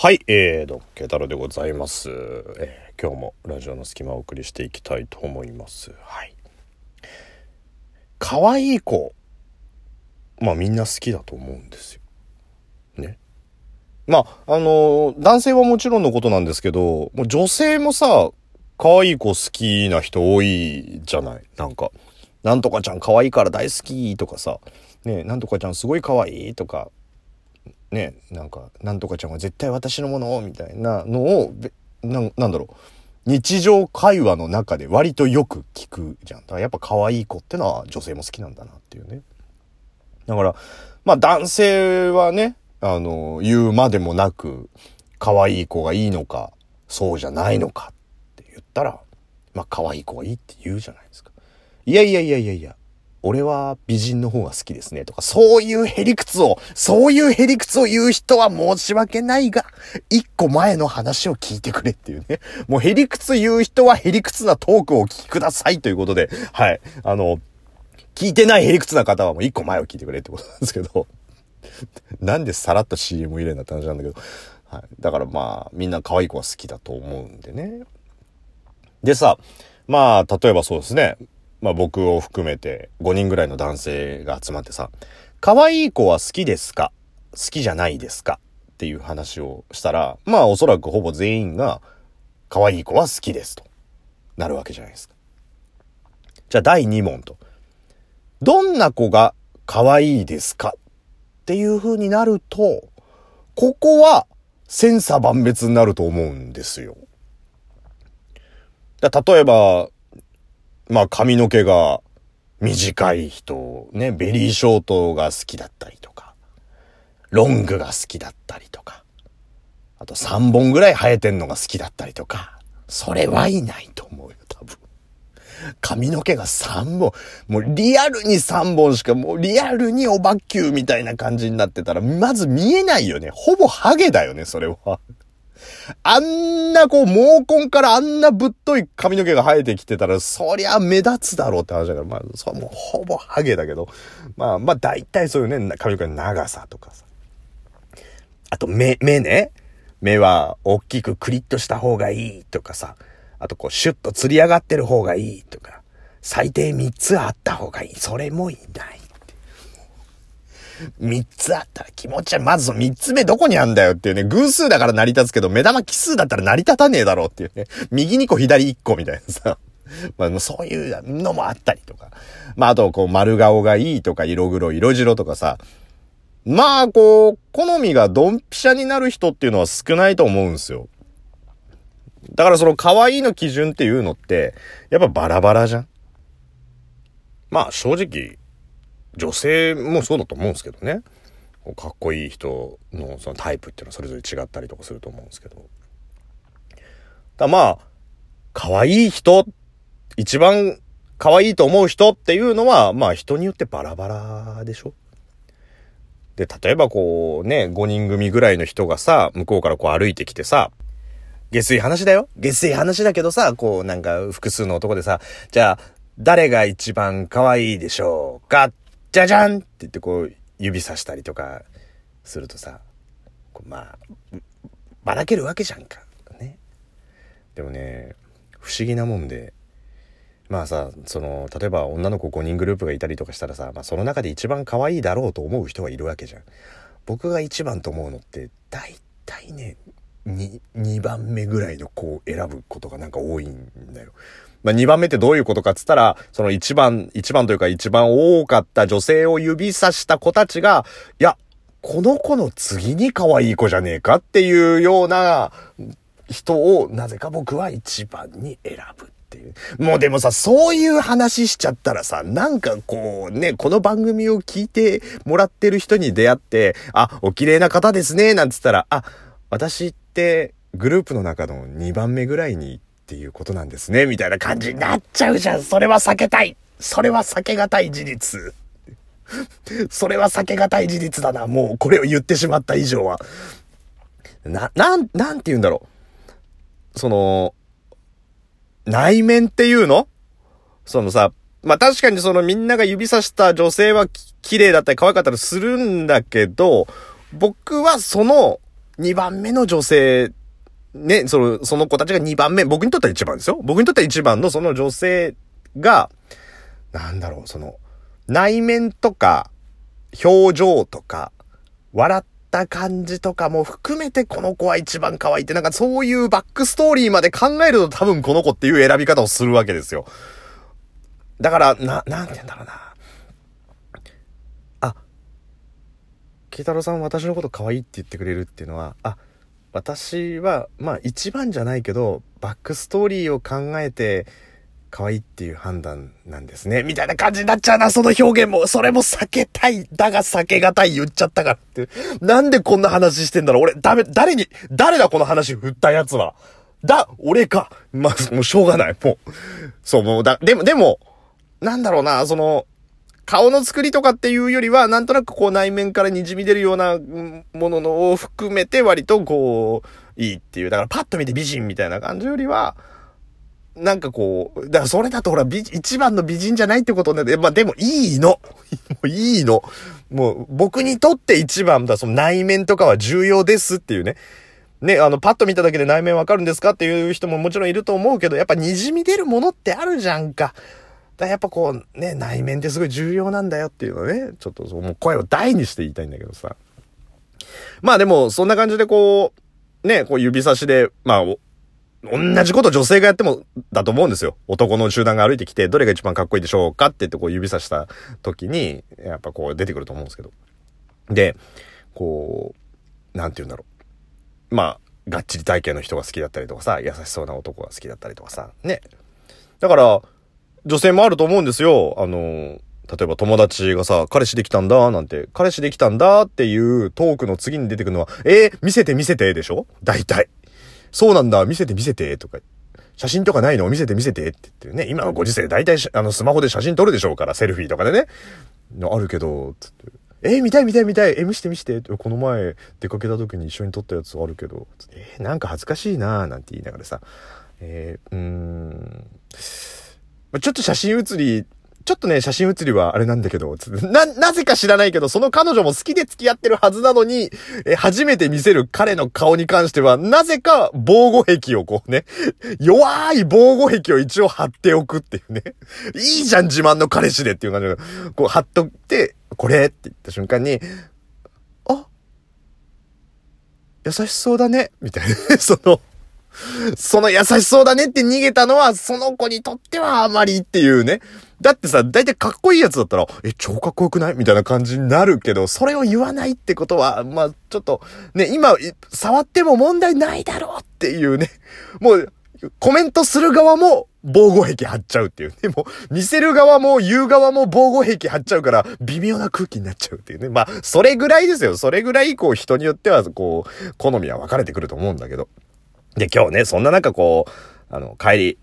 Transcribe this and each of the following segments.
はい、えー、ドッケ太郎でございます、えー、今日もラジオの隙間をお送りしていきたいと思います。はい。可愛い子。まあみんな好きだと思うんですよ。ね。まあ、あのー、男性はもちろんのことなんですけど、もう女性もさ、可愛い子好きな人多いじゃない？なんか、なんとかちゃん可愛いから大好きとかさ、ねなんとかちゃんすごい可愛いとか、ねなんかなんとかちゃんは絶対私のものをみたいなのをななんだろう日常会話の中で割とよく聞くじゃん。だからやっぱ可愛い子ってのは女性も好きなんだなっていうね。だから、まあ男性はね、あの、言うまでもなく、可愛い子がいいのか、そうじゃないのかって言ったら、まあ可愛い子がいいって言うじゃないですか。いやいやいやいやいや、俺は美人の方が好きですねとか、そういうへりくつを、そういうへりくつを言う人は申し訳ないが、一個前の話を聞いてくれっていうね。もうへりくつ言う人はへりくつなトークをお聞きくださいということで、はい。あの、聞いてないへりくつな方はもう一個前を聞いてくれってことなんですけど、なんでさらっと CM 入れんだって話なんだけど、はい。だからまあ、みんな可愛い子は好きだと思うんでね。でさ、まあ、例えばそうですね。まあ僕を含めて5人ぐらいの男性が集まってさ、可愛い子は好きですか？好きじゃないですか？っていう話をしたら、まあおそらくほぼ全員が可愛い子は好きですとなるわけじゃないですか。じゃあ第2問と。どんな子が可愛いですか？っていう風になると、ここは千差万別になると思うんですよ。だ例えば、まあ髪の毛が短い人、ね、ベリーショートが好きだったりとか、ロングが好きだったりとか、あと3本ぐらい生えてんのが好きだったりとか、それはいないと思うよ、多分。髪の毛が3本、もうリアルに3本しか、もうリアルにおばっきゅうみたいな感じになってたら、まず見えないよね。ほぼハゲだよね、それは。あんなこう、毛根からあんなぶっとい髪の毛が生えてきてたら、そりゃ目立つだろうって話だから、まあ、それもうほぼハゲだけど、まあ、まあ大体そういうね、髪の毛の長さとかさ。あと目、目ね。目は大きくクリッとした方がいいとかさ。あとこう、シュッと釣り上がってる方がいいとか。最低3つあった方がいい。それもいない。3つあったら気持ちは、まずその3つ目どこにあんだよっていうね、偶数だから成り立つけど、目玉奇数だったら成り立たねえだろうっていうね、右2個左1個みたいなさ。まあ、そういうのもあったりとか。まあ、あと、こう、丸顔がいいとか、色黒、色白とかさ。まあ、こう、好みがドンピシャになる人っていうのは少ないと思うんですよ。だからその可愛いの基準っていうのって、やっぱバラバラじゃんまあ正直、女性もそうだと思うんですけどね。かっこいい人のそのタイプっていうのはそれぞれ違ったりとかすると思うんですけど。だまあ、可愛い人、一番可愛いと思う人っていうのは、まあ人によってバラバラでしょで、例えばこうね、5人組ぐらいの人がさ、向こうからこう歩いてきてさ、下水話だよ下水話だけどさ、こうなんか複数の男でさ、じゃあ、誰が一番可愛いでしょうかっじゃじゃんって言ってこう、指さしたりとかするとさ、まあ、ばらけるわけじゃんか。ね。でもね、不思議なもんで、まあさ、その、例えば女の子5人グループがいたりとかしたらさ、まあその中で一番可愛いだろうと思う人がいるわけじゃん。僕が一番と思うのって、大体ね、2, 2番目ぐらいの子を選ぶことがなんか多いんだよ。まあ、2番目ってどういうことかっつったら、その1番、1番というか一番多かった女性を指さした子たちが、いや、この子の次に可愛い子じゃねえかっていうような人を、なぜか僕は一番に選ぶ。っていう。もうでもさ、そういう話しちゃったらさ、なんかこうね、この番組を聞いてもらってる人に出会って、あ、お綺麗な方ですね、なんつったら、あ、私ってグループの中の2番目ぐらいにっていうことなんですね、みたいな感じになっちゃうじゃん。それは避けたい。それは避けがたい事実。それは避けがたい事実だな。もうこれを言ってしまった以上は。な、なん、なんて言うんだろう。その、内面っていうの？そのさ、まあ、確かにそのみんなが指さした女性は綺麗だったり可愛かったりするんだけど、僕はその2番目の女性、ね、その、その子たちが2番目、僕にとっては1番ですよ。僕にとっては1番のその女性が、なんだろう、その、内面とか、表情とか、笑った感じとかも含めてこの子は一番可愛いって、なんかそういうバックストーリーまで考えると多分この子っていう選び方をするわけですよ。だから、な、なんて言うんだろうな。あ、慶太郎さん私のこと可愛いって言ってくれるっていうのは、あ、私は、まあ一番じゃないけど、バックストーリーを考えて、可愛いっていう判断なんですね。みたいな感じになっちゃうな、その表現も。それも避けたい。だが避けがたい言っちゃったからって。なんでこんな話してんだろう俺、ダメ、誰に、誰だこの話振ったやつは。だ、俺か。まあ、もうしょうがない。もう。そう、もうだ、でも、でも、なんだろうな、その、顔の作りとかっていうよりは、なんとなくこう内面から滲み出るようなもののを含めて割とこう、いいっていう。だからパッと見て美人みたいな感じよりは、なんかこう、だからそれだとほら、美、一番の美人じゃないってことね。まあでもいいの。もういいの。もう僕にとって一番だ、その内面とかは重要ですっていうね。ね、あの、パッと見ただけで内面わかるんですかっていう人ももちろんいると思うけど、やっぱ滲み出るものってあるじゃんか。だやっぱこう、ね、内面ってすごい重要なんだよっていうのね、ちょっとそう、もう声を大にして言いたいんだけどさ。まあでも、そんな感じでこう、ね、こう指差しで、まあ、同じこと女性がやってもだと思うんですよ。男の集団が歩いてきて、どれが一番かっこいいでしょうかって言ってこう指さした時に、やっぱこう出てくると思うんですけど。で、こう、なんて言うんだろう。まあ、がっちり体型の人が好きだったりとかさ、優しそうな男が好きだったりとかさ、ね。だから、女性もあると思うんですよ。あの、例えば友達がさ、彼氏できたんだ、なんて、彼氏できたんだっていうトークの次に出てくるのは、えー、見せて見せてでしょ？大体。そうなんだ、見せて見せて、とか。写真とかないの？見せて見せてって言ってね。今のご時世大体あのスマホで写真撮るでしょうから、セルフィーとかでね。あるけど、つって。えー、見たい見たい見たい。えー、見して見して。この前出かけた時に一緒に撮ったやつあるけど。えー、なんか恥ずかしいなーなんて言いながらさ。えー、うーん。ちょっと写真写りちょっとね、写真写りはあれなんだけど、な、なぜか知らないけど、その彼女も好きで付き合ってるはずなのに、え、初めて見せる彼の顔に関しては、なぜか防護壁をこうね、弱い防護壁を一応貼っておくっていうね。いいじゃん、自慢の彼氏でっていう感じで、こう貼っとって、これって言った瞬間に、あ優しそうだね、みたいな、その、その優しそうだねって逃げたのは、その子にとってはあまりっていうね。だってさ、だいたいかっこいいやつだったら、え、超かっこよくない？みたいな感じになるけど、それを言わないってことは、まあ、ちょっと、ね、今、触っても問題ないだろうっていうね。もう、コメントする側も防護壁張っちゃうっていうね。もう、見せる側も言う側も防護壁張っちゃうから、微妙な空気になっちゃうっていうね。まあ、それぐらいですよ。それぐらい、こう、人によっては、こう、好みは分かれてくると思うんだけど。で、今日ね、そんな中こう、あの、帰り、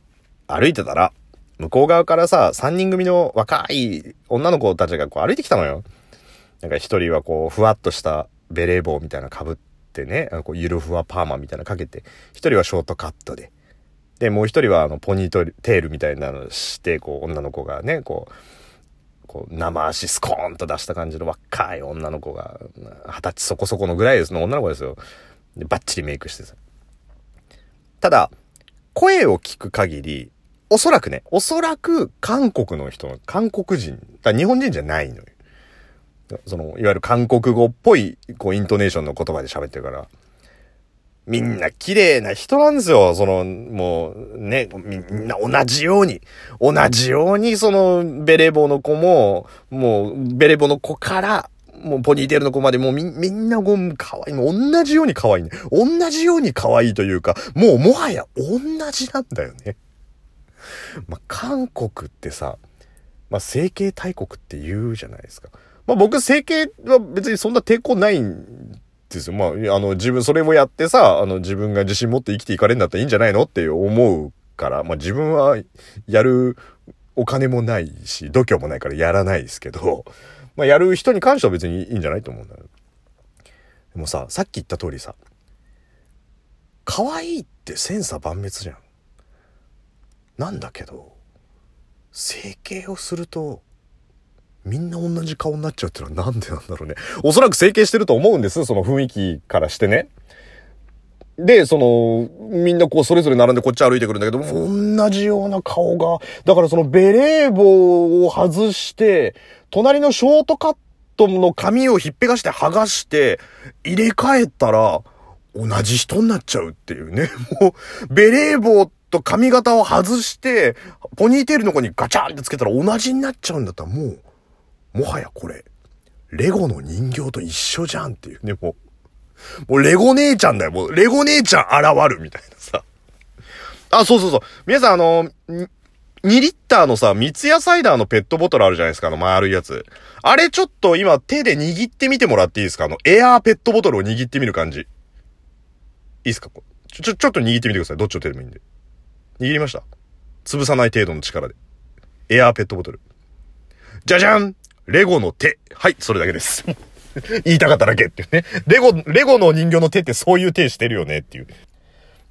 歩いてたら、向こう側からさ、三人組の若い女の子たちがこう歩いてきたのよ。なんか一人はこう、ふわっとしたベレー帽みたいな被ってね、こうゆるふわパーマみたいなかけて、一人はショートカットで。で、もう一人はあの、ポニーテールみたいなのして、こう、女の子がね、こう、こう、生足スコーンと出した感じの若い女の子が、二十歳そこそこのぐらいですの女の子ですよ。で、バッチリメイクしてさ。ただ、声を聞く限り、おそらくね、おそらく韓国の人の、韓国人、だ日本人じゃないのよ。その、いわゆる韓国語っぽい、こう、イントネーションの言葉で喋ってるから、みんな綺麗な人なんですよ。その、もう、ね、みんな同じように、同じように、その、ベレー帽の子も、もう、ベレー帽の子から、もうポニーテールの子までもうみ、みんなご可愛い。もう同じように可愛いね。同じように可愛いというか、もうもはや同じなんだよね。まあ、韓国ってさ、まあ、整形大国って言うじゃないですか。まあ、僕、整形は別にそんな抵抗ないんですよ。まあ、あの、自分、それをやってさ、あの、自分が自信持って生きていかれるんだったらいいんじゃないのって思うから、まあ、自分はやるお金もないし、度胸もないからやらないですけど、まあ、やる人に関しては別にいいんじゃないと思うんだよ。でもさ、さっき言った通りさ、可愛いって千差万別じゃん。なんだけど、整形をすると、みんな同じ顔になっちゃうってのはなんでなんだろうね。おそらく整形してると思うんです。その雰囲気からしてね。で、その、みんなこうそれぞれ並んでこっち歩いてくるんだけど、同じような顔が、だからそのベレー帽を外して、隣のショートカットの髪をひっぺがして剥がして、入れ替えたら、同じ人になっちゃうっていうね。もう、ベレー帽と髪型を外して、ポニーテールの子にガチャンってつけたら同じになっちゃうんだったらもう、もはやこれ、レゴの人形と一緒じゃんっていうね、もう。もうレゴ姉ちゃんだよ。もうレゴ姉ちゃん現るみたいなさ。あ、そうそうそう。皆さんあの、2リッターのさ、三ツ矢サイダーのペットボトルあるじゃないですか、あの丸いやつ。あれちょっと今手で握ってみてもらっていいですか？あの、エアーペットボトルを握ってみる感じ。いいっすか？ちょ、ちょ、ちょっと握ってみてください。どっちの手でもいいんで。握りました？潰さない程度の力で。エアーペットボトル。じゃじゃんレゴの手。はい、それだけです。言いたかっただけっていうね。レゴ、レゴの人形の手ってそういう手してるよねっていう。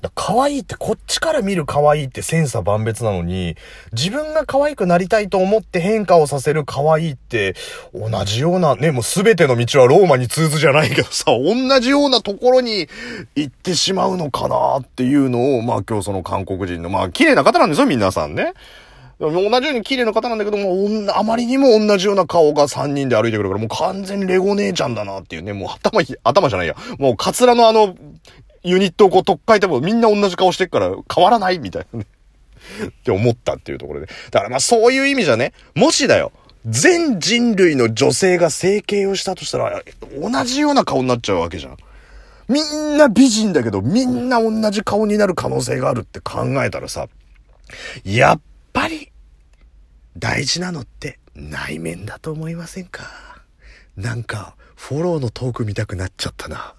だ可愛いって、こっちから見る可愛いって千差万別なのに、自分が可愛くなりたいと思って変化をさせる可愛いって、同じような、ね、もう全ての道はローマに通ずじゃないけどさ、同じようなところに行ってしまうのかなっていうのを、まあ今日その韓国人の、まあ綺麗な方なんですよ、皆さんね。同じように綺麗な方なんだけども、あまりにも同じような顔が3人で歩いてくるから、もう完全にレゴ姉ちゃんだなっていうね、もう頭、頭じゃないや。もうカツラのあの、ユニットをこう、とっかえてもみんな同じ顔してっから変わらないみたいなね。って思ったっていうところで。だからまあそういう意味じゃね、もしだよ、全人類の女性が整形をしたとしたら、同じような顔になっちゃうわけじゃん。みんな美人だけど、みんな同じ顔になる可能性があるって考えたらさ、やっぱり、大事なのって内面だと思いませんか？なんか、フォローのトーク見たくなっちゃったな。